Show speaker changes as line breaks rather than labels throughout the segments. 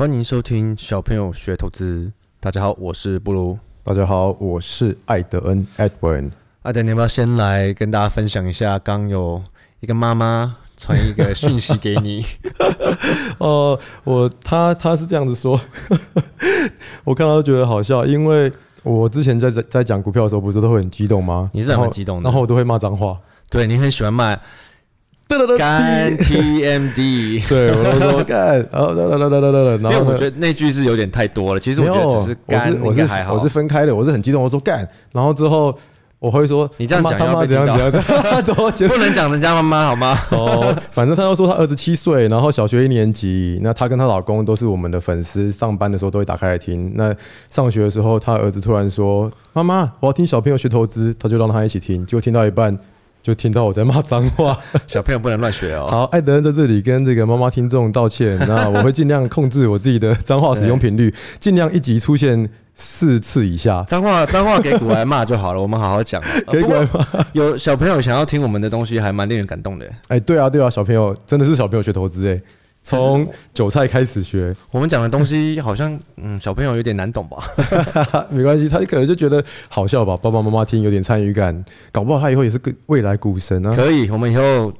欢迎收听小朋友学投资。大家好，我是布鲁。
大家好，我是艾德恩 Edwin。
艾德，你要不要先来跟大家分享一下？刚有一个妈妈传一个讯息给你。
哦、呃，我他他是这样子说，我看到都觉得好笑，因为我之前在在在讲股票的时候，不是都会很激动吗？
你是很激动的，
然后我都会骂脏话。
对，你很喜欢骂。干 TMD，
对，我都说干，然后哒哒哒哒哒哒，然后
我觉得那句是有点太多了。其实我觉得只是干，
我是我是分开的，我是很激动，我说干，然后之后我会说
你这样讲要被听到，不能讲人家妈妈好吗？
哦，反正他要说他儿子七岁，然后小学一年级，那她跟她老公都是我们的粉丝，上班的时候都会打开来听。那上学的时候，她儿子突然说：“妈妈，我要听小朋友学投资。”他就让他一起听，结果听到一半。就听到我在骂脏话，
小朋友不能乱学哦。
好，艾德恩在这里跟这个妈妈听众道歉。那我会尽量控制我自己的脏话使用频率，尽量一集出现四次以下。
脏话脏话给古来骂就好了，我们好好讲。给古来骂。有小朋友想要听我们的东西，还蛮令人感动的。
哎，对啊，对啊，小朋友真的是小朋友学投资哎。从韭菜开始学，
我们讲的东西好像，嗯，小朋友有点难懂吧？
没关系，他可能就觉得好笑吧。爸爸妈妈听有点参与感，搞不好他以后也是个未来股神啊。
可以，我们以后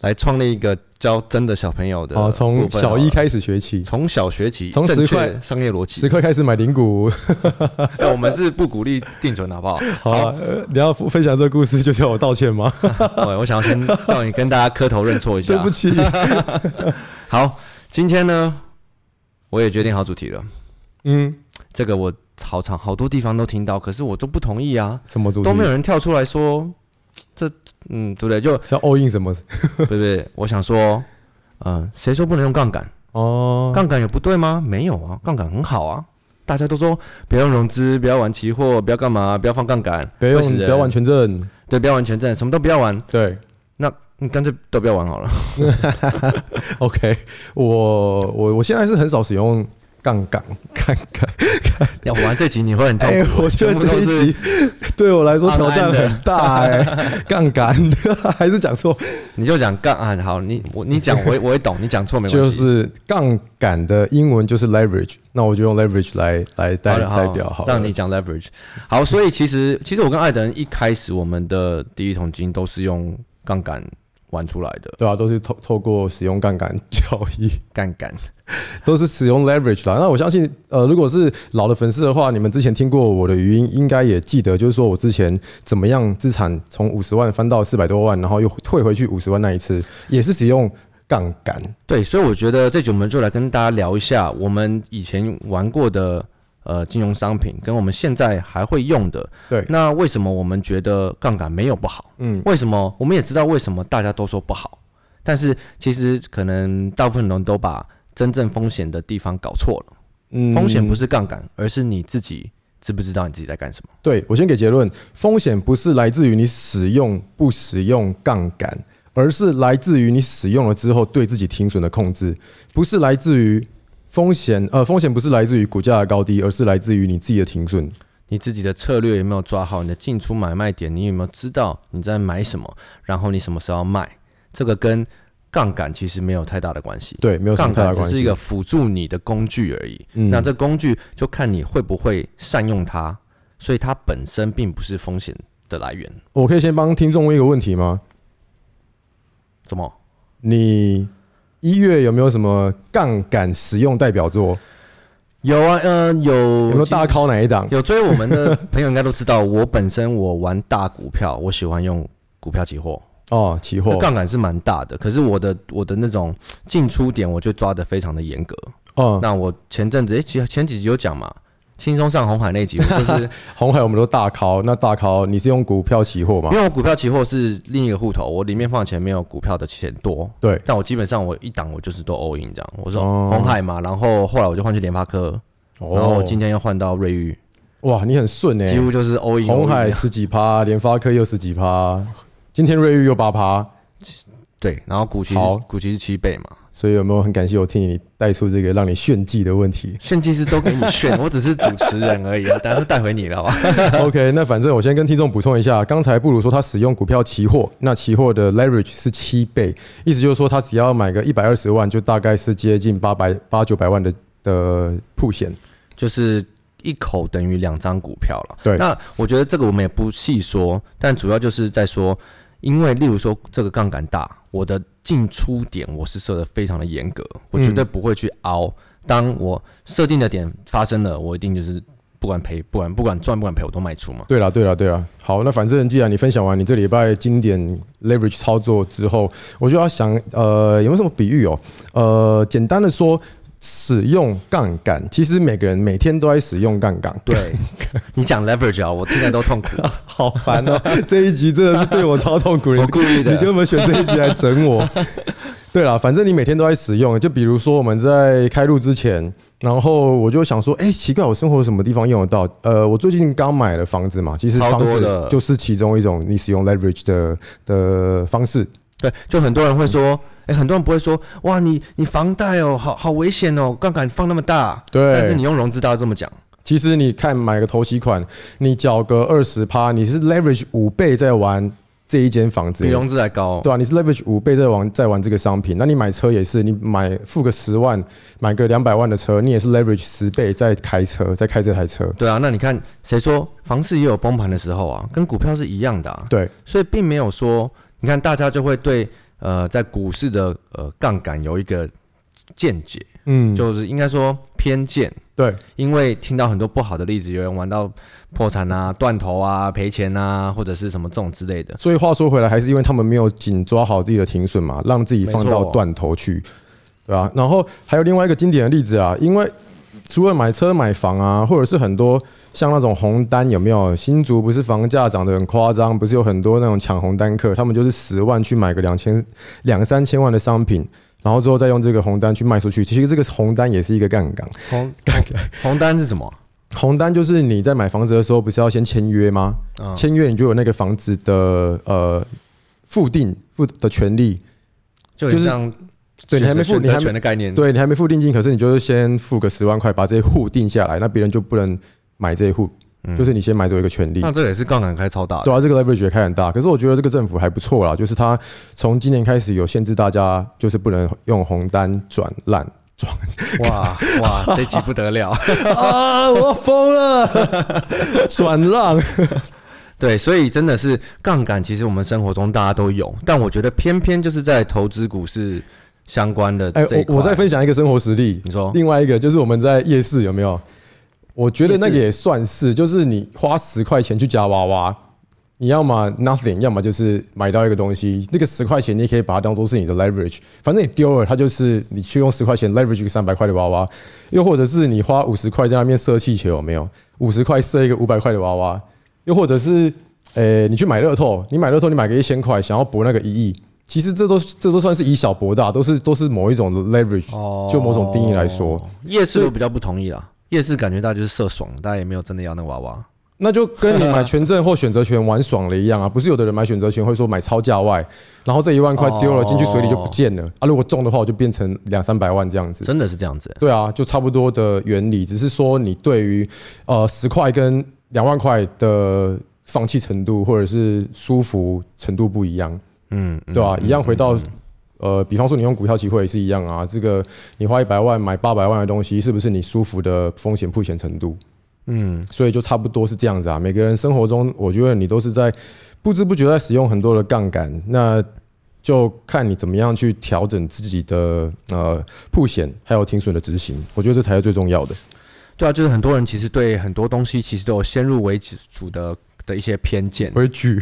来创立一个教真的小朋友的。
啊，从小一开始学起，
从小学起，
从十块
商业逻辑，
十块开始买零股。
我们是不鼓励定存，好不好？
好，你要分享这个故事就叫我道歉吗？
对，我想要先让你跟大家磕头认错一下，
对不起。
好，今天呢，我也决定好主题了。
嗯，这
个我好长好多地方都听到，可是我都不同意啊。
什么主题？
都没有人跳出来说，这嗯，对不对？就是
要 all in 什么？
对不对？我想说，嗯、呃，谁说不能用杠杆？
哦，
杠杆也不对吗？没有啊，杠杆很好啊。大家都说不要融资，不要玩期货，不要干嘛，不要放杠杆，
不要用，不要玩权证，
对，不要玩权证，什么都不要玩。
对，
那。你干脆都不要玩好了。
OK，我我我现在是很少使用杠杆，杠杆。
要玩这集你会很痛苦。
哎、欸，我觉得这一集对我来说挑战很大哎。杠杆还是讲错？
你就讲杠杆好，你我你讲我我也懂，你讲错没关系。
就是杠杆的英文就是 leverage，那我就用 leverage 来来代代表好。
让你讲 leverage。好，所以其实其实我跟艾德恩一开始我们的第一桶金都是用杠杆。玩出来的，
对啊，都是透透过使用杠杆交易，
杠杆
都是使用 leverage 啦。那我相信，呃，如果是老的粉丝的话，你们之前听过我的语音，应该也记得，就是说我之前怎么样资产从五十万翻到四百多万，然后又退回去五十万那一次，也是使用杠杆。
对，所以我觉得这集我们就来跟大家聊一下我们以前玩过的。呃，金融商品跟我们现在还会用的，
对，
那为什么我们觉得杠杆没有不好？嗯，为什么我们也知道为什么大家都说不好？但是其实可能大部分人都把真正风险的地方搞错了。嗯，风险不是杠杆，而是你自己知不知道你自己在干什么？
对，我先给结论，风险不是来自于你使用不使用杠杆，而是来自于你使用了之后对自己停损的控制，不是来自于。风险呃，风险不是来自于股价的高低，而是来自于你自己的停损。
你自己的策略有没有抓好？你的进出买卖点，你有没有知道你在买什么？然后你什么时候要卖？这个跟杠杆其实没有太大的关系。
对，没有太大关系。杠杆
只是一个辅助你的工具而已。嗯。那这工具就看你会不会善用它，所以它本身并不是风险的来源。
我可以先帮听众问一个问题吗？
怎么？
你？一月有没有什么杠杆实用代表作？
有啊，呃，有。
有没有大考哪一档？
有追我们的朋友应该都知道，我本身我玩大股票，我喜欢用股票期货。
哦，期货
杠杆是蛮大的，可是我的我的那种进出点，我就抓的非常的严格。哦，那我前阵子诶，其实前几集有讲嘛。轻松上红海那集就是
红海，我们都大考。那大考，你是用股票期货吗？
因为我股票期货是另一个户头，我里面放的钱没有股票的钱多。
对，
但我基本上我一档我就是都 all in 这样。我说红海嘛，然后后来我就换去联发科，然后今天又换到瑞昱。
哇，你很顺哎，
几乎就是 all in。
红海十几趴，联发科又十几趴，今天瑞昱又八趴。
对，然后股息股息是七倍嘛。
所以有没有很感谢我替你带出这个让你炫技的问题？
炫技是都给你炫，我只是主持人而已，等下带回你了，好 吧
？OK，那反正我先跟听众补充一下，刚才布鲁说他使用股票期货，那期货的 leverage 是七倍，意思就是说他只要买个一百二十万，就大概是接近八百八九百万的的铺险，
就是一口等于两张股票了。
对，
那我觉得这个我们也不细说，但主要就是在说，因为例如说这个杠杆大，我的进出点我是设的非常的严格，我绝对不会去凹。嗯、当我设定的点发生了，我一定就是。不管赔，不管不管赚，不管赔，我都卖出嘛。
对了，对了，对了。好，那反正既然你分享完你这礼拜经典 leverage 操作之后，我就要想，呃，有没有什么比喻哦？呃，简单的说，使用杠杆，其实每个人每天都在使用杠杆。
对，你讲 leverage 啊，我听着都痛苦，
好烦哦。这一集真的是对我超痛苦，
我故意的，
你根本选这一集来整我。对啦，反正你每天都在使用，就比如说我们在开录之前，然后我就想说，哎，奇怪，我生活有什么地方用得到？呃，我最近刚买了房子嘛，其实房子就是其中一种你使用 leverage 的的方式。
对，就很多人会说，哎，很多人不会说，哇，你你房贷哦，好好危险哦，杠杆放那么大。
对，
但是你用融资大家这么讲，
其实你看买个头期款，你缴个二十趴，你是 leverage 五倍在玩。这一间房子
比融资还高，
对啊，你是 leverage 五倍在玩在玩这个商品，那你买车也是，你买付个十万买个两百万的车，你也是 leverage 十倍在开车，在开这台车。
对啊，那你看谁说房市也有崩盘的时候啊？跟股票是一样的啊。
对，
所以并没有说，你看大家就会对呃在股市的呃杠杆有一个见解，嗯，就是应该说偏见。
对，
因为听到很多不好的例子，有人玩到破产啊、断头啊、赔钱啊，或者是什么这种之类的。
所以话说回来，还是因为他们没有紧抓好自己的停损嘛，让自己放到断头去，对吧？然后还有另外一个经典的例子啊，因为除了买车买房啊，或者是很多像那种红单，有没有？新竹不是房价涨得很夸张，不是有很多那种抢红单客，他们就是十万去买个两千、两三千万的商品。然后之后再用这个红单去卖出去，其实这个红单也是一个杠杆。
红杠杆红单是什么？
红单就是你在买房子的时候，不是要先签约吗？嗯、签约你就有那个房子的呃付定付的权利，
就是像
对你还没付，你还没
的概念，
对你还没付定金，可是你就是先付个十万块，把这些户定下来，那别人就不能买这一户。嗯、就是你先买走一个权利，
那这也是杠杆开超大的，
对啊，这个 leverage 也开很大。可是我觉得这个政府还不错啦，就是他从今年开始有限制大家，就是不能用红单转烂转。
哇 哇，这集不得了
啊！我疯了，转让。
对，所以真的是杠杆，其实我们生活中大家都有，但我觉得偏偏就是在投资股市相关的。哎，
我我再分享一个生活实例，
你说，
另外一个就是我们在夜市有没有？我觉得那个也算是，就是你花十块钱去夹娃娃，你要么 nothing，要么就是买到一个东西。那个十块钱你可以把它当做是你的 leverage，反正你丢了，它就是你去用十块钱 leverage 一个三百块的娃娃，又或者是你花五十块在那边射气球，有没有？五十块射一个五百块的娃娃，又或者是，呃，你去买乐透，你买乐透，你买个一千块，想要博那个一亿，其实这都这都算是以小博大，都是都是某一种的 leverage，就某种定义来说，
夜市我比较不同意啦。夜市感觉大家就是射爽，大家也没有真的要那娃娃，
那就跟你买权证或选择权玩爽了一样啊！不是有的人买选择权会说买超价外，然后这一万块丢了进去水里就不见了啊！如果中的话，我就变成两三百万这样子，
真的是这样子？
对啊，就差不多的原理，只是说你对于呃十块跟两万块的放弃程度或者是舒服程度不一样，嗯，对啊？一样回到。呃，比方说你用股票期货也是一样啊，这个你花一百万买八百万的东西，是不是你舒服的风险铺险程度？嗯，所以就差不多是这样子啊。每个人生活中，我觉得你都是在不知不觉在使用很多的杠杆，那就看你怎么样去调整自己的呃铺险还有停损的执行，我觉得这才是最重要的。
对啊，就是很多人其实对很多东西其实都有先入为主的。的一些偏见，
规矩，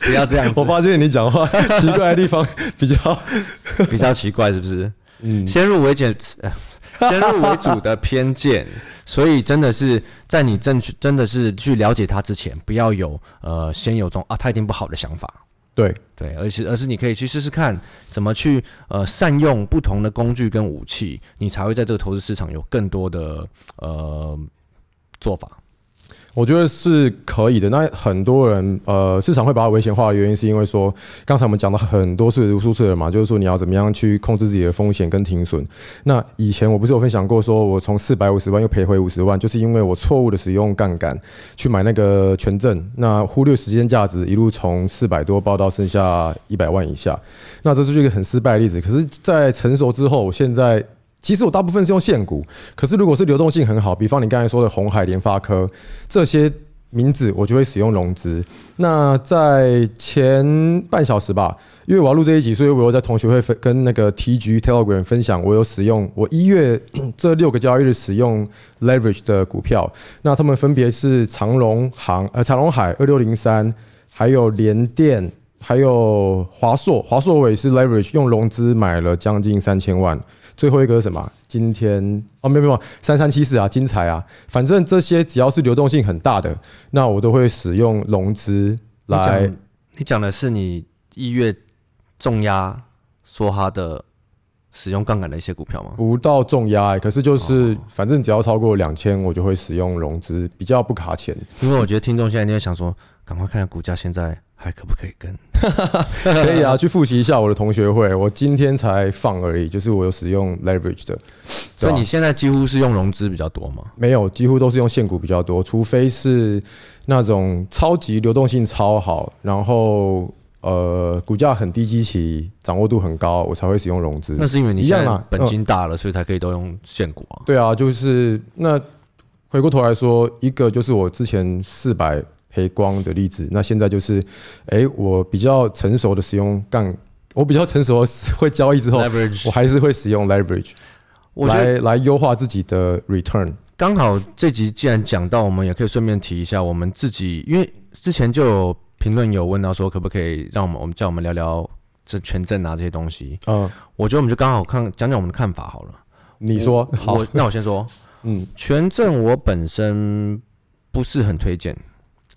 不要这样子。
我发现你讲话 奇怪的地方 比较
比较奇怪，是不是？嗯，先入为主，先入为主的偏见，所以真的是在你正确真的是去了解他之前，不要有呃先有种啊他一定不好的想法。
对
对，而是而是你可以去试试看怎么去呃善用不同的工具跟武器，你才会在这个投资市场有更多的呃做法。
我觉得是可以的。那很多人，呃，市场会把它危险化的原因，是因为说，刚才我们讲了很多次、无数次了嘛，就是说你要怎么样去控制自己的风险跟停损。那以前我不是有分享过，说我从四百五十万又赔回五十万，就是因为我错误的使用杠杆去买那个权证，那忽略时间价值，一路从四百多爆到剩下一百万以下。那这是一个很失败的例子。可是，在成熟之后，我现在其实我大部分是用现股，可是如果是流动性很好，比方你刚才说的红海、联发科这些名字，我就会使用融资。那在前半小时吧，因为我要录这一集，所以我有在同学会分跟那个 TG Telegram 分享，我有使用我一月这六个交易日使用 Leverage 的股票，那他们分别是长荣行、呃长荣海二六零三，还有联电。还有华硕，华硕我也是 leverage 用融资买了将近三千万。最后一个是什么？今天哦，没有没有，三三七四啊，精彩啊，反正这些只要是流动性很大的，那我都会使用融资来。
你讲，的是你一月重压说它的使用杠杆的一些股票吗？
不到重压、欸，可是就是反正只要超过两千，我就会使用融资，比较不卡钱。
因为我觉得听众现在你会想说，赶快看看股价现在。还可不可以跟？
可以啊，去复习一下我的同学会。我今天才放而已，就是我有使用 leverage 的。
所以你现在几乎是用融资比较多吗？
没有，几乎都是用现股比较多，除非是那种超级流动性超好，然后呃股价很低基期，掌握度很高，我才会使用融资。
那是因为你现在本金大了，所以才可以都用现股啊。
对啊，就是那回过头来说，一个就是我之前四百。赔光的例子，那现在就是，哎、欸，我比较成熟的使用杠，我比较成熟的会交易之后，leverage，我还是会使用 leverage，我来来优化自己的 return。
刚好这集既然讲到，我们也可以顺便提一下我们自己，因为之前就有评论有问到说，可不可以让我们我们叫我们聊聊这权证啊这些东西。嗯，我觉得我们就刚好看讲讲我们的看法好了。
你说好，
那我先说，嗯，权证我本身不是很推荐。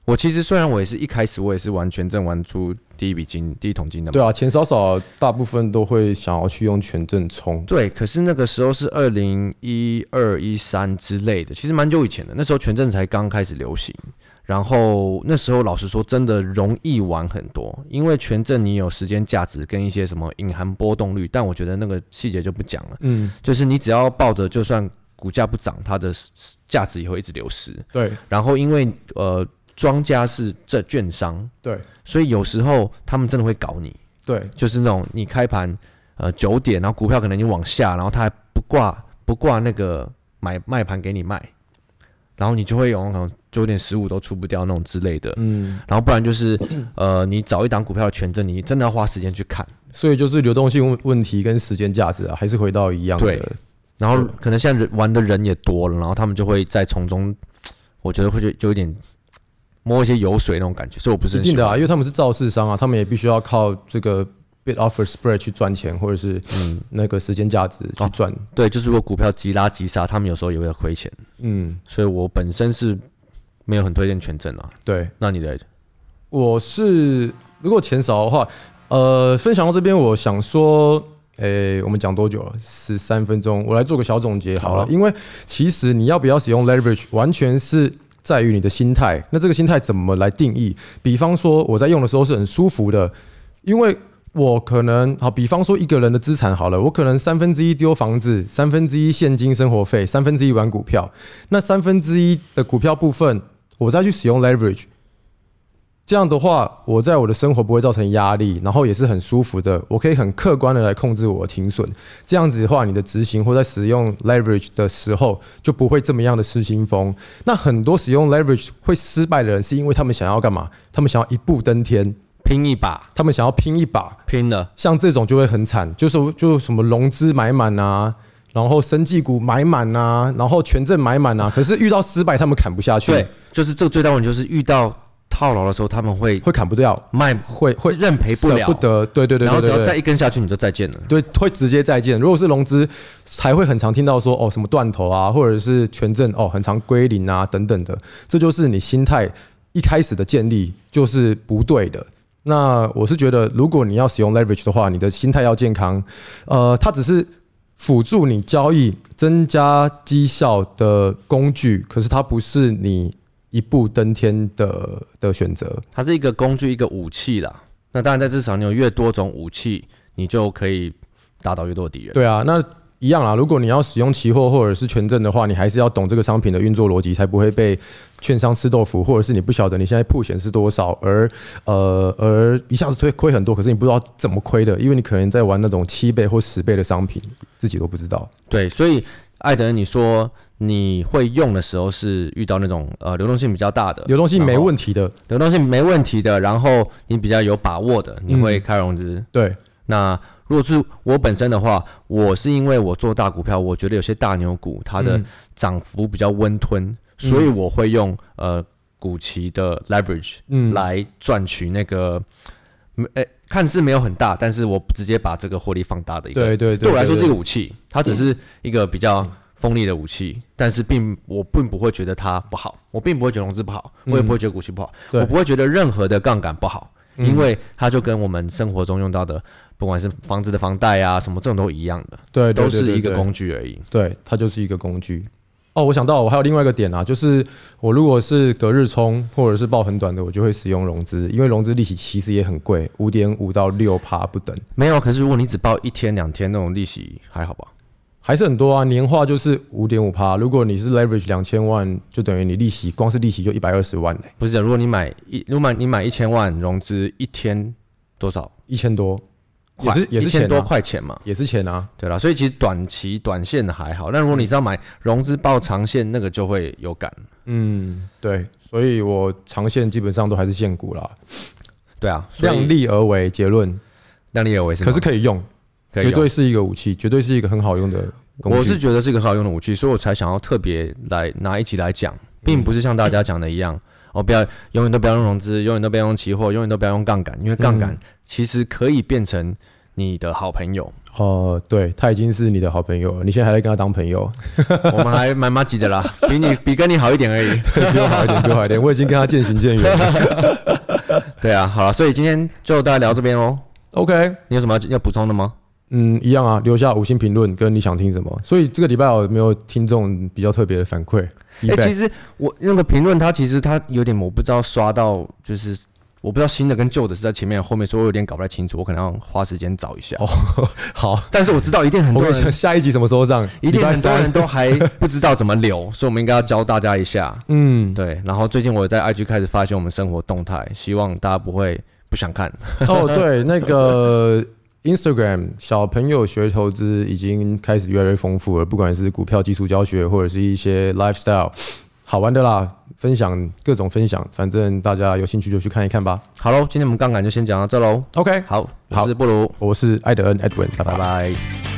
我其实虽然我也是一开始我也是玩权证玩出第一笔金第一桶金的嘛，
对啊，钱少少大部分都会想要去用权证冲。
对，可是那个时候是二零一二一三之类的，其实蛮久以前的，那时候权证才刚开始流行。然后那时候老实说，真的容易玩很多，因为权证你有时间价值跟一些什么隐含波动率，但我觉得那个细节就不讲了。嗯，就是你只要抱着，就算股价不涨，它的价值也会一直流失。
对，
然后因为呃。庄家是这券商，
对，所
以有时候他们真的会搞你，
对，
就是那种你开盘呃九点，然后股票可能已经往下，然后他还不挂不挂那个买卖盘给你卖，然后你就会有可能九点十五都出不掉那种之类的，嗯，然后不然就是呃你找一档股票的权证，你真的要花时间去看，
所以就是流动性问问题跟时间价值啊，还是回到一样的，
对，然后可能现在玩的人也多了，然后他们就会在从中，我觉得会就就有点。摸一些油水那种感觉，所以我不是很喜欢。
一定的啊，因为他们是造市商啊，他们也必须要靠这个 bid offer spread 去赚钱，或者是嗯那个时间价值去赚、哦。
对，就是如果股票急拉急杀，他们有时候也会亏钱。嗯，所以我本身是没有很推荐权证啊。
对，
那你的？
我是如果钱少的话，呃，分享到这边，我想说，诶、欸，我们讲多久了？十三分钟，我来做个小总结好了。好了，因为其实你要不要使用 leverage，完全是。在于你的心态，那这个心态怎么来定义？比方说我在用的时候是很舒服的，因为我可能好，比方说一个人的资产好了，我可能三分之一丢房子，三分之一现金生活费，三分之一玩股票，那三分之一的股票部分，我再去使用 leverage。这样的话，我在我的生活不会造成压力，然后也是很舒服的。我可以很客观的来控制我的停损。这样子的话，你的执行或在使用 leverage 的时候就不会这么样的失心疯。那很多使用 leverage 会失败的人，是因为他们想要干嘛？他们想要一步登天，
拼一把。
他们想要拼一把，
拼了。
像这种就会很惨，就是就什么融资买满啊，然后生技股买满啊，然后权证买满啊。可是遇到失败，他们砍不下去。
对，就是这个最大问题就是遇到。套牢的时候，他们会
会砍不掉，
卖
会会
认赔不了，
舍不得，对对对，对，
然后只要再一根下去，你就再见了，
对，会直接再见。如果是融资，才会很常听到说哦什么断头啊，或者是权证哦很常归零啊等等的，这就是你心态一开始的建立就是不对的。那我是觉得，如果你要使用 leverage 的话，你的心态要健康，呃，它只是辅助你交易、增加绩效的工具，可是它不是你。一步登天的的选择，
它是一个工具，一个武器啦。那当然，在市场你有越多种武器，你就可以打倒越多敌人。
对啊，那一样啦。如果你要使用期货或者是权证的话，你还是要懂这个商品的运作逻辑，才不会被券商吃豆腐，或者是你不晓得你现在曝险是多少，而呃而一下子推亏很多，可是你不知道怎么亏的，因为你可能在玩那种七倍或十倍的商品，自己都不知道。
对，所以艾德，你说你会用的时候是遇到那种呃流动性比较大的，
流动性没问题的，
流动性没问题的，然后你比较有把握的，你会开融资。
嗯、对，
那。如果是我本身的话，我是因为我做大股票，我觉得有些大牛股它的涨幅比较温吞，嗯、所以我会用呃股期的 leverage 来赚取那个，诶、欸、看似没有很大，但是我直接把这个获利放大的一个，
对对对，
对我来说是一个武器，它只是一个比较锋利的武器，嗯、但是并我并不会觉得它不好，我并不会觉得融资不好，我也不会觉得股息不好，嗯、我不会觉得任何的杠杆不好。因为它就跟我们生活中用到的，不管是房子的房贷啊，什么这种都一样的，
对，
都是一个工具而已。
对，它就是一个工具。哦，我想到我还有另外一个点啊，就是我如果是隔日冲或者是报很短的，我就会使用融资，因为融资利息其实也很贵，五点五到六趴不等。
没有，可是如果你只报一天两天那种利息还好吧？
还是很多啊，年化就是五点五趴。如果你是 leverage 两千万，就等于你利息光是利息就一百二十万嘞。
不是的，如果你买一，如果买你买一千万融资，一天多少？
一千多，也是也是
一千多块钱嘛，
也是钱啊。
对啦，所以其实短期短线的还好，但如果你是要买融资报长线，那个就会有感。
嗯，对，所以我长线基本上都还是现股啦。
对啊，
量力而为，结论，
量力而为是，
可是可以用。绝对是一个武器，绝对是一个很好用的工具。
我是觉得是一个很好用的武器，所以我才想要特别来拿一起来讲，并不是像大家讲的一样，哦，不要永远都不要用融资，永远都不要用期货，永远都不要用杠杆，因为杠杆其实可以变成你的好朋友。
哦，对，他已经是你的好朋友了，你现在还在跟他当朋友，
我们还蛮麻吉的啦，比你比跟你好一点而已，
比我好一点，比我好一点，我已经跟他渐行渐远了。
对啊，好了，所以今天就大家聊这边哦。
OK，
你有什么要补充的吗？
嗯，一样啊，留下五星评论跟你想听什么。所以这个礼拜有没有听众比较特别的反馈？
哎、欸，其实我那个评论，它其实它有点我不知道刷到，就是我不知道新的跟旧的是在前面后面，所以我有点搞不太清楚，我可能要花时间找一下。哦，好，但是我知道一定很多人
下一集什么时候上，
一定很多人都还不知道怎么留，所以我们应该要教大家一下。嗯，对。然后最近我在 IG 开始发现我们生活动态，希望大家不会不想看。
哦，对，那个。Instagram 小朋友学投资已经开始越来越丰富了，不管是股票基础教学，或者是一些 lifestyle 好玩的啦，分享各种分享，反正大家有兴趣就去看一看吧。
好喽，今天我们杠杆就先讲到这喽。
OK，
好，我是布鲁，
我是艾德恩 Edwin，拜拜。拜拜。